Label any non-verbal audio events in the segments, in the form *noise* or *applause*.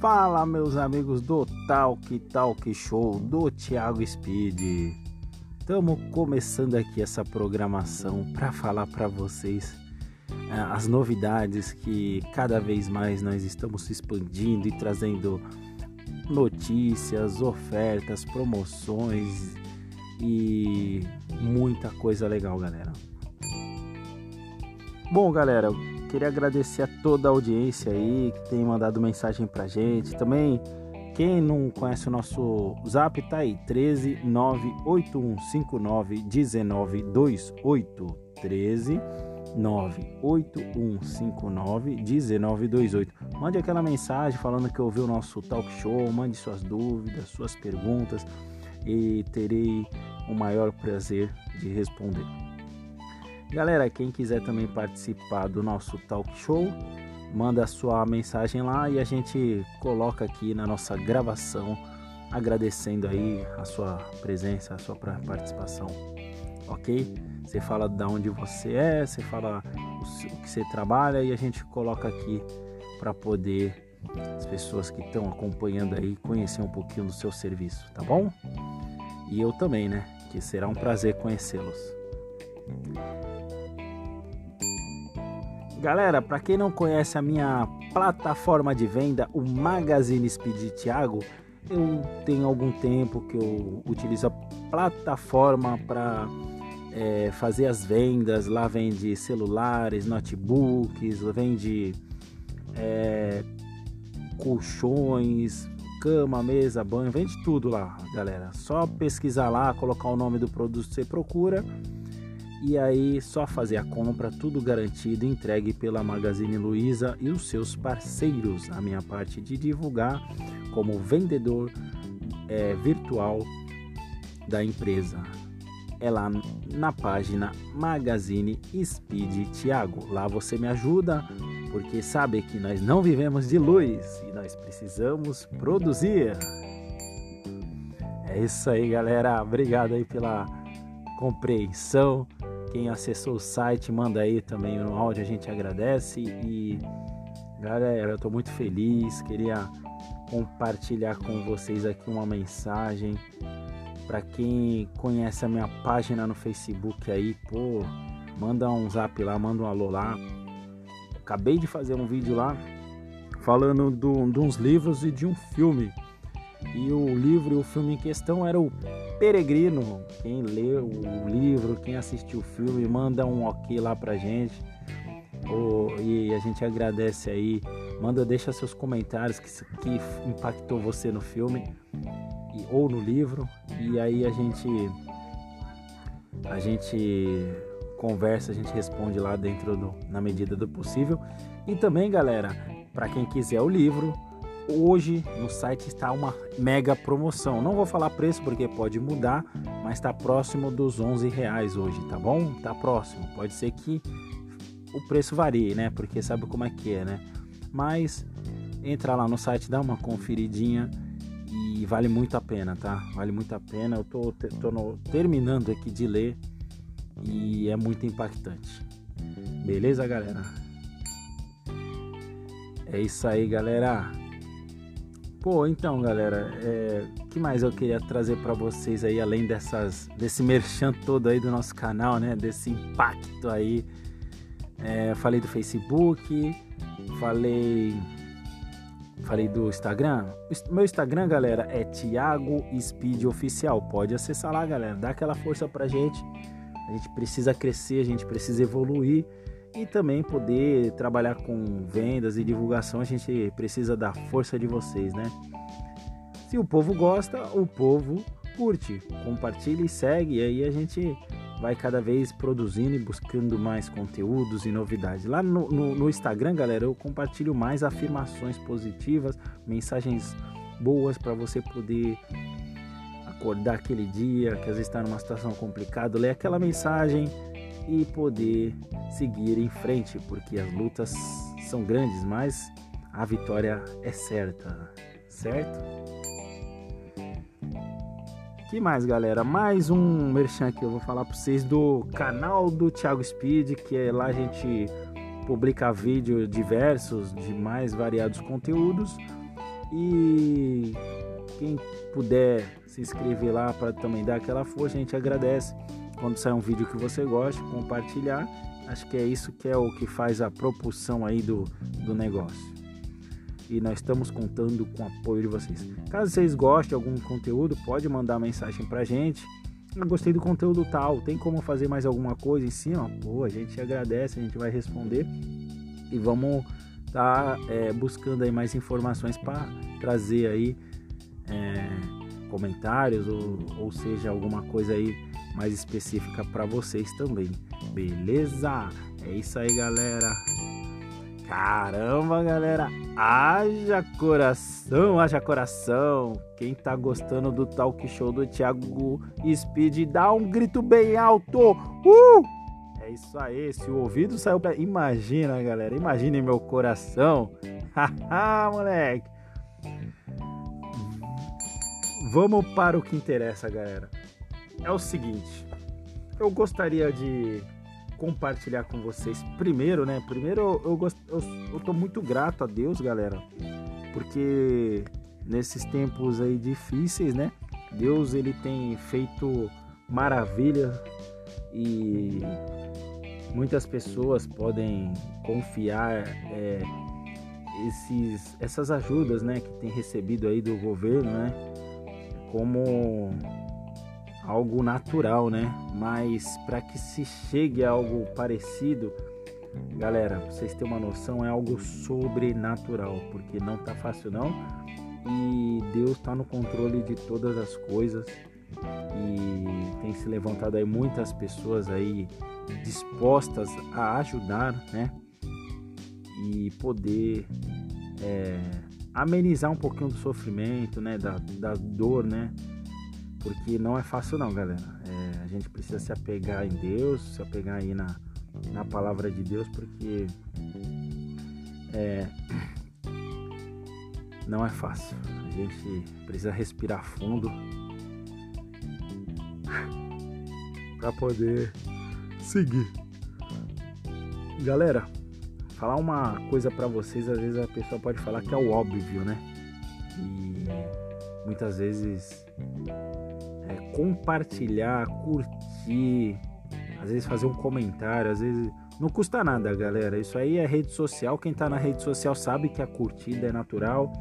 Fala, meus amigos do Talk Talk Show do Thiago Speed. Estamos começando aqui essa programação para falar para vocês uh, as novidades que cada vez mais nós estamos expandindo e trazendo notícias, ofertas, promoções e muita coisa legal, galera. Bom, galera, Queria agradecer a toda a audiência aí que tem mandado mensagem pra gente. Também, quem não conhece o nosso zap, tá aí: 13 98159 1928. 13 98159 1928. Mande aquela mensagem falando que ouviu o nosso talk show, mande suas dúvidas, suas perguntas e terei o maior prazer de responder. Galera, quem quiser também participar do nosso talk show, manda sua mensagem lá e a gente coloca aqui na nossa gravação, agradecendo aí a sua presença, a sua participação. Ok? Você fala de onde você é, você fala o que você trabalha e a gente coloca aqui para poder as pessoas que estão acompanhando aí conhecer um pouquinho do seu serviço, tá bom? E eu também, né? Que será um prazer conhecê-los. Galera, para quem não conhece a minha plataforma de venda, o Magazine Speed Thiago, eu tenho algum tempo que eu utilizo a plataforma para é, fazer as vendas. Lá vende celulares, notebooks, vende é, colchões, cama, mesa, banho, vende tudo lá, galera. Só pesquisar lá, colocar o nome do produto que você procura e aí só fazer a compra, tudo garantido, entregue pela Magazine Luiza e os seus parceiros. A minha parte de divulgar como vendedor é, virtual da empresa. É lá na página Magazine Speed Thiago. Lá você me ajuda, porque sabe que nós não vivemos de luz e nós precisamos produzir. É isso aí, galera. Obrigado aí pela compreensão. Quem acessou o site, manda aí também no áudio, a gente agradece. E galera, eu estou muito feliz. Queria compartilhar com vocês aqui uma mensagem. Para quem conhece a minha página no Facebook aí, pô, manda um zap lá, manda um alô lá. Acabei de fazer um vídeo lá falando do, de uns livros e de um filme. E o livro e o filme em questão era o Peregrino. Quem leu o livro, quem assistiu o filme, manda um ok lá pra gente. Oh, e a gente agradece aí. Manda, deixa seus comentários que, que impactou você no filme e, ou no livro. E aí a gente a gente conversa, a gente responde lá dentro do, na medida do possível. E também, galera, para quem quiser o livro, Hoje no site está uma mega promoção. Não vou falar preço porque pode mudar, mas está próximo dos 11 reais hoje, tá bom? Tá próximo. Pode ser que o preço varie, né? Porque sabe como é que é, né? Mas entra lá no site, dá uma conferidinha e vale muito a pena, tá? Vale muito a pena. Eu tô, tô no, terminando aqui de ler e é muito impactante. Beleza, galera? É isso aí, galera. Pô, então, galera, é, que mais eu queria trazer para vocês aí, além dessas, desse merchan todo aí do nosso canal, né? Desse impacto aí. É, falei do Facebook, falei, falei do Instagram. Meu Instagram, galera, é Thiago Speed Oficial. Pode acessar lá, galera. Dá aquela força pra gente. A gente precisa crescer, a gente precisa evoluir e também poder trabalhar com vendas e divulgação, a gente precisa da força de vocês, né? Se o povo gosta, o povo curte, compartilha e segue, e aí a gente vai cada vez produzindo e buscando mais conteúdos e novidades. Lá no, no, no Instagram, galera, eu compartilho mais afirmações positivas, mensagens boas para você poder acordar aquele dia que às vezes está numa situação complicada, ler aquela mensagem e poder seguir em frente, porque as lutas são grandes, mas a vitória é certa, certo? Que mais, galera? Mais um merchan que eu vou falar para vocês do canal do Thiago Speed, que é lá a gente publica vídeos diversos de mais variados conteúdos. E quem puder se inscrever lá para também dar aquela força, a gente agradece. Quando sair um vídeo que você gosta, compartilhar. Acho que é isso que é o que faz a propulsão aí do, do negócio. E nós estamos contando com o apoio de vocês. Caso vocês gostem de algum conteúdo, pode mandar mensagem pra gente. Eu gostei do conteúdo tal, tem como fazer mais alguma coisa em cima? Pô, a gente agradece, a gente vai responder e vamos estar tá, é, buscando aí mais informações para trazer aí é, comentários ou, ou seja alguma coisa aí mais específica para vocês também. Beleza? É isso aí, galera. Caramba, galera. Haja coração, haja coração. Quem tá gostando do talk show do Thiago Speed, dá um grito bem alto. Uh! É isso aí. Se o ouvido saiu pra. Imagina, galera. Imagine meu coração. *laughs* Haha, moleque. Vamos para o que interessa, galera. É o seguinte. Eu gostaria de compartilhar com vocês. Primeiro, né? Primeiro eu, eu, eu tô muito grato a Deus, galera, porque nesses tempos aí difíceis, né? Deus ele tem feito maravilha e muitas pessoas podem confiar é, esses, essas ajudas, né, que tem recebido aí do governo, né, como algo natural, né? Mas para que se chegue a algo parecido, galera, vocês terem uma noção, é algo sobrenatural, porque não tá fácil não. E Deus está no controle de todas as coisas e tem se levantado aí muitas pessoas aí dispostas a ajudar, né? E poder é, amenizar um pouquinho do sofrimento, né? Da, da dor, né? Porque não é fácil não, galera. É, a gente precisa se apegar em Deus, se apegar aí na, na palavra de Deus, porque é, *clears throat* não é fácil. A gente precisa respirar fundo *laughs* para poder seguir. Galera, falar uma coisa para vocês, às vezes a pessoa pode falar que é o óbvio, né? E muitas vezes compartilhar, curtir, às vezes fazer um comentário, às vezes não custa nada, galera. Isso aí é rede social. Quem tá na rede social sabe que a curtida é natural,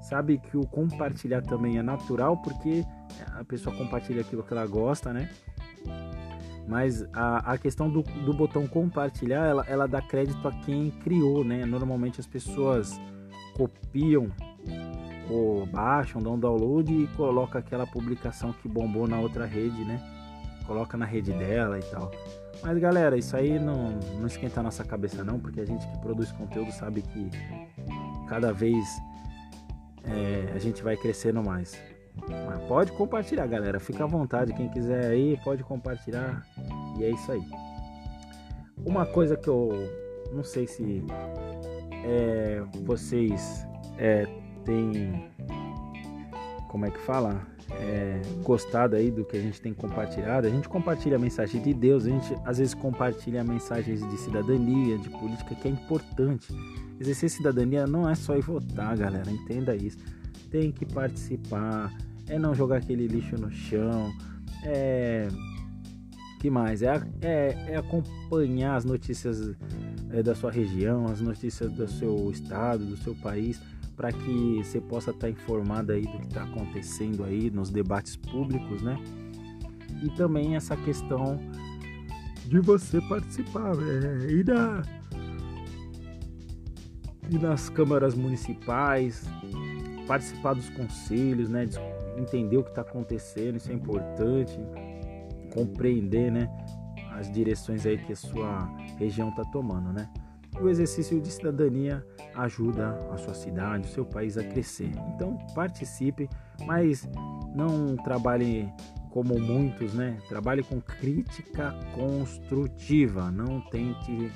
sabe que o compartilhar também é natural, porque a pessoa compartilha aquilo que ela gosta, né? Mas a, a questão do, do botão compartilhar, ela, ela dá crédito a quem criou, né? Normalmente as pessoas copiam ou baixam, dão download e coloca aquela publicação que bombou na outra rede, né? Coloca na rede dela e tal. Mas galera, isso aí não, não esquenta a nossa cabeça não, porque a gente que produz conteúdo sabe que cada vez é, a gente vai crescendo mais. Mas pode compartilhar, galera. Fica à vontade. Quem quiser aí, pode compartilhar. E é isso aí. Uma coisa que eu não sei se é, vocês é, tem, como é que fala, é, gostado aí do que a gente tem compartilhado. A gente compartilha a mensagem de Deus, a gente às vezes compartilha mensagens de cidadania, de política, que é importante. Exercer cidadania não é só ir votar, galera, entenda isso. Tem que participar, é não jogar aquele lixo no chão, é que mais? É, é, é acompanhar as notícias é, da sua região, as notícias do seu estado, do seu país para que você possa estar tá informado aí do que está acontecendo aí nos debates públicos, né? E também essa questão de você participar é, e, da, e nas câmaras municipais, participar dos conselhos, né? Entender o que está acontecendo, isso é importante, compreender, né? As direções aí que a sua região está tomando, né? O exercício de cidadania ajuda a sua cidade, o seu país a crescer. Então participe, mas não trabalhe como muitos, né? Trabalhe com crítica construtiva, não tente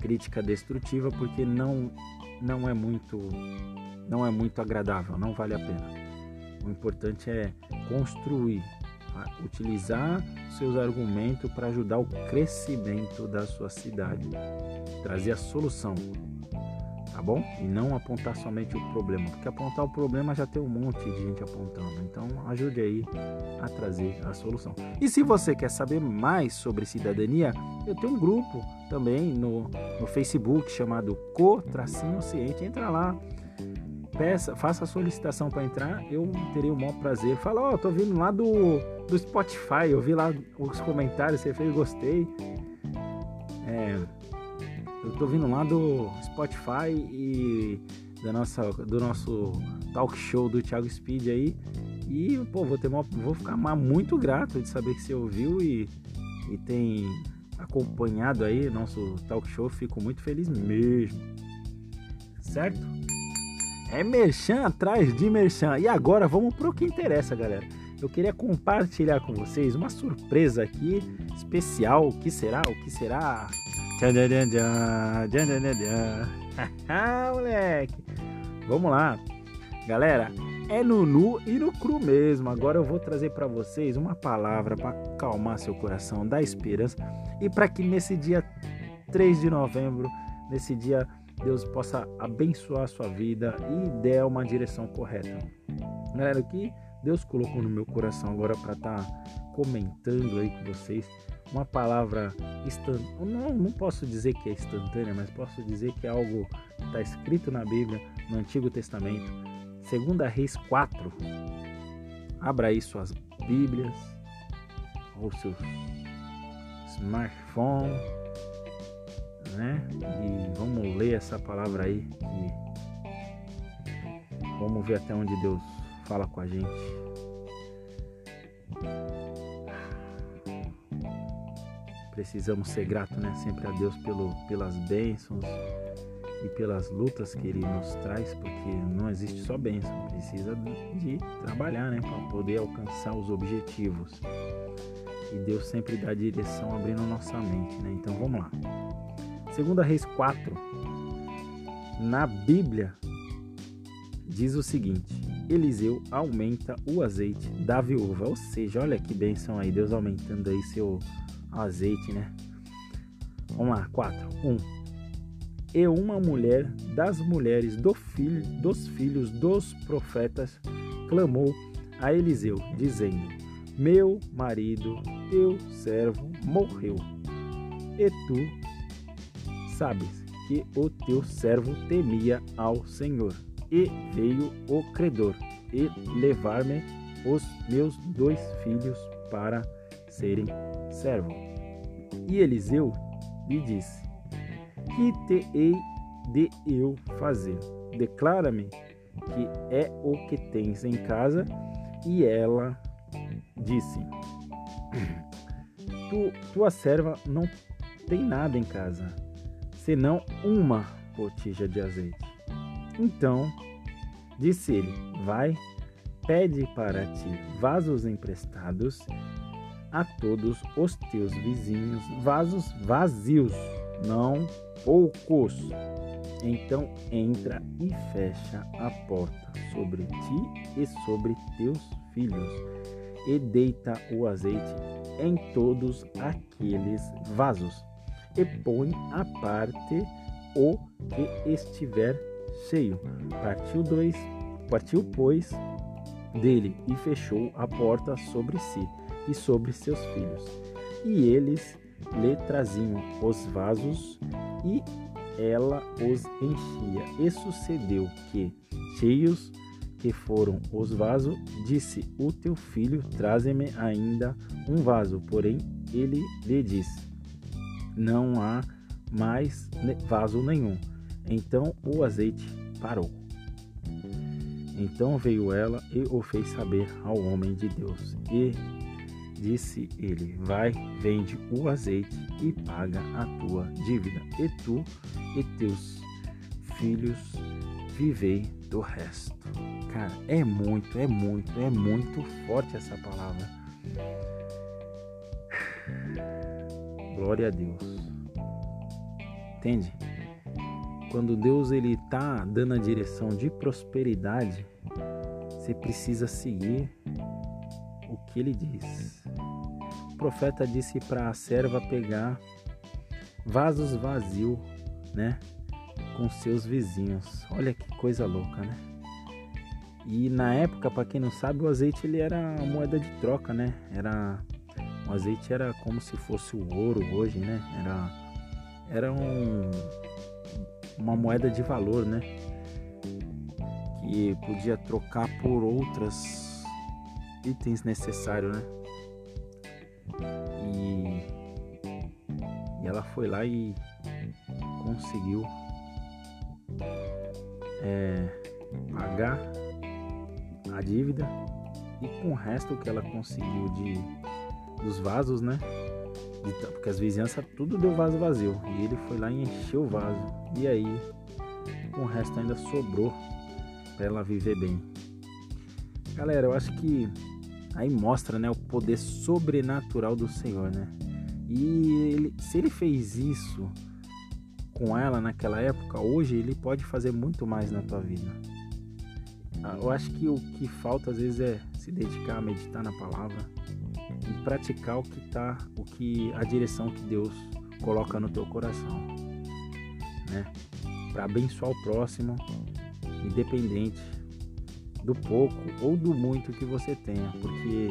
crítica destrutiva porque não não é muito não é muito agradável, não vale a pena. O importante é construir, utilizar seus argumentos para ajudar o crescimento da sua cidade, trazer a solução. Tá bom? E não apontar somente o problema, porque apontar o problema já tem um monte de gente apontando. Então ajude aí a trazer a solução. E se você quer saber mais sobre cidadania, eu tenho um grupo também no, no Facebook chamado Co-Tracinho Ciente. Entra lá, peça, faça a solicitação para entrar, eu terei o maior prazer. Fala, ó, oh, tô vindo lá do, do Spotify, eu vi lá os comentários, você fez, gostei. É, eu tô vindo lá do Spotify e da nossa, do nosso talk show do Thiago Speed aí. E, pô, vou, ter uma, vou ficar muito grato de saber que você ouviu e, e tem acompanhado aí nosso talk show. Fico muito feliz mesmo. Certo? É merchan atrás de merchan. E agora vamos pro que interessa, galera. Eu queria compartilhar com vocês uma surpresa aqui especial. O que será? O que será? Ah, moleque. Vamos lá. Galera, é no nu e no cru mesmo. Agora eu vou trazer para vocês uma palavra para acalmar seu coração, dar esperança e para que nesse dia 3 de novembro, nesse dia Deus possa abençoar a sua vida e der uma direção correta. Galera, o que Deus colocou no meu coração agora para estar tá comentando aí com vocês uma palavra instantânea. Não, não posso dizer que é instantânea, mas posso dizer que é algo que está escrito na Bíblia, no Antigo Testamento. Segunda Reis 4. Abra aí suas Bíblias ou seu smartphone né? E vamos ler essa palavra aí e vamos ver até onde Deus fala com a gente. Precisamos ser gratos, né? Sempre a Deus pelo, pelas bênçãos e pelas lutas que Ele nos traz, porque não existe só bênção, precisa de trabalhar, né? Para poder alcançar os objetivos. E Deus sempre dá direção abrindo nossa mente, né? Então vamos lá. Segunda Reis 4, na Bíblia, diz o seguinte: Eliseu aumenta o azeite da viúva. Ou seja, olha que bênção aí, Deus aumentando aí seu azeite, né? Vamos lá, 4. 1. E uma mulher das mulheres do filho, dos filhos dos profetas clamou a Eliseu, dizendo: Meu marido, teu servo, morreu. E tu sabes que o teu servo temia ao Senhor. E veio o credor e levar-me os meus dois filhos para serem servos. E Eliseu lhe disse: Que te hei de eu fazer? Declara-me que é o que tens em casa. E ela disse: tu, Tua serva não tem nada em casa, senão uma botija de azeite. Então disse ele: Vai, pede para ti vasos emprestados a todos os teus vizinhos, vasos vazios, não poucos. Então entra e fecha a porta sobre ti e sobre teus filhos, e deita o azeite em todos aqueles vasos e põe à parte o que estiver cheio. Partiu dois, partiu pois dele e fechou a porta sobre si e sobre seus filhos. E eles lhe traziam os vasos e ela os enchia. E sucedeu que, cheios que foram os vasos, disse: O teu filho, traze-me ainda um vaso. Porém, ele lhe disse: não há mais vaso nenhum. Então o azeite parou. Então veio ela e o fez saber ao homem de Deus. E disse ele: Vai, vende o azeite e paga a tua dívida, e tu e teus filhos vivei do resto. Cara, é muito, é muito, é muito forte essa palavra. *sighs* Glória a Deus. Entende? Quando Deus ele tá dando a direção de prosperidade, você precisa seguir o que ele diz. O profeta disse para a serva pegar vasos vazios, né? com seus vizinhos. Olha que coisa louca, né? E na época, para quem não sabe, o azeite ele era a moeda de troca, né? Era o azeite era como se fosse o ouro hoje, né? Era era um, uma moeda de valor, né? Que podia trocar por outras itens necessários, né? E, e ela foi lá e conseguiu é, pagar a dívida e com o resto que ela conseguiu de dos vasos, né? Porque as vizinhanças tudo deu vaso vazio e ele foi lá e encheu o vaso e aí o resto ainda sobrou para ela viver bem. Galera, eu acho que aí mostra, né, o poder sobrenatural do Senhor, né? E ele, se ele fez isso com ela naquela época, hoje ele pode fazer muito mais na tua vida. Ah, eu acho que o que falta às vezes é se dedicar a meditar na palavra e praticar o que tá, o que a direção que Deus coloca no teu coração, né? Para abençoar o próximo, independente do pouco ou do muito que você tenha, porque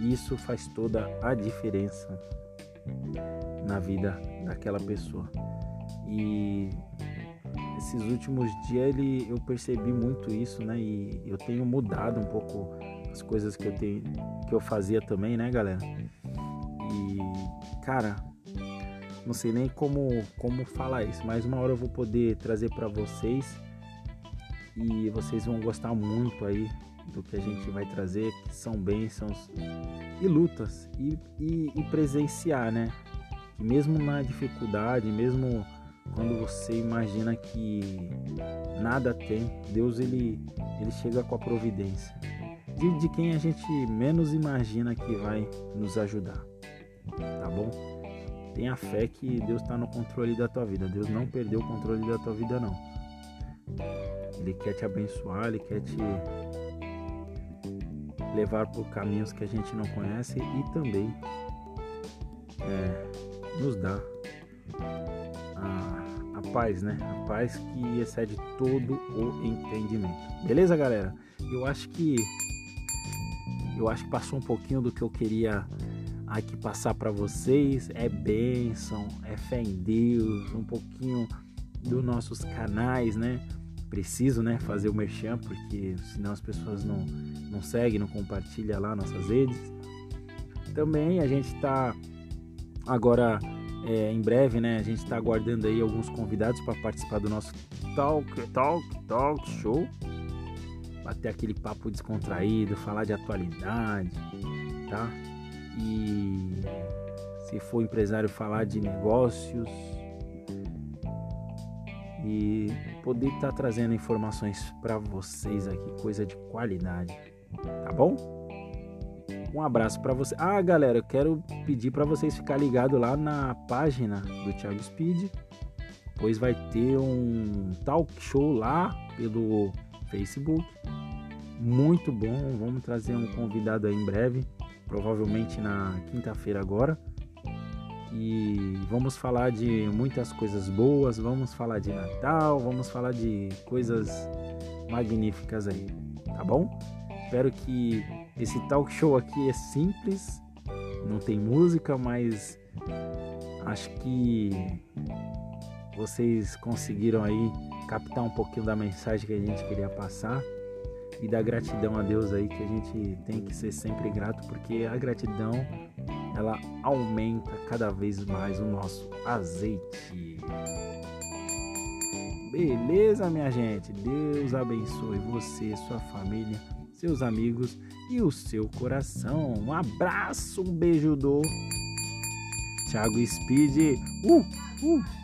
isso faz toda a diferença na vida daquela pessoa. E esses últimos dias ele, eu percebi muito isso, né? E eu tenho mudado um pouco as coisas que eu tenho, que eu fazia também, né, galera? E cara, não sei nem como como falar isso, mas uma hora eu vou poder trazer para vocês e vocês vão gostar muito aí do que a gente vai trazer, que são bênçãos e lutas e, e, e presenciar, né? Que mesmo na dificuldade, mesmo quando você imagina que nada tem, Deus ele, ele chega com a providência de, de quem a gente menos imagina que vai nos ajudar, tá bom? Tenha fé que Deus está no controle da tua vida. Deus não perdeu o controle da tua vida, não. Ele quer te abençoar, ele quer te levar por caminhos que a gente não conhece e também é, nos dar a, a paz, né? A paz que excede todo o entendimento. Beleza, galera? Eu acho que eu acho que passou um pouquinho do que eu queria aqui passar para vocês. É bênção, é fé em Deus, um pouquinho dos nossos canais, né? Preciso, né, fazer o merchan, porque senão as pessoas não, não seguem, não compartilham lá nossas redes. Também a gente está agora é, em breve, né? A gente está aguardando aí alguns convidados para participar do nosso talk, talk, talk show bater aquele papo descontraído, falar de atualidade, tá? E se for empresário, falar de negócios e poder estar tá trazendo informações para vocês aqui, coisa de qualidade, tá bom? Um abraço para você. Ah, galera, eu quero pedir para vocês ficar ligado lá na página do Thiago Speed, pois vai ter um talk show lá pelo Facebook muito bom. Vamos trazer um convidado aí em breve, provavelmente na quinta-feira agora. E vamos falar de muitas coisas boas, vamos falar de Natal, vamos falar de coisas magníficas aí, tá bom? Espero que esse talk show aqui é simples, não tem música, mas acho que vocês conseguiram aí captar um pouquinho da mensagem que a gente queria passar e da gratidão a Deus aí que a gente tem que ser sempre grato porque a gratidão ela aumenta cada vez mais o nosso azeite. Beleza, minha gente? Deus abençoe você, sua família, seus amigos e o seu coração. Um abraço, um beijo do Thiago Speed. Uh, uh.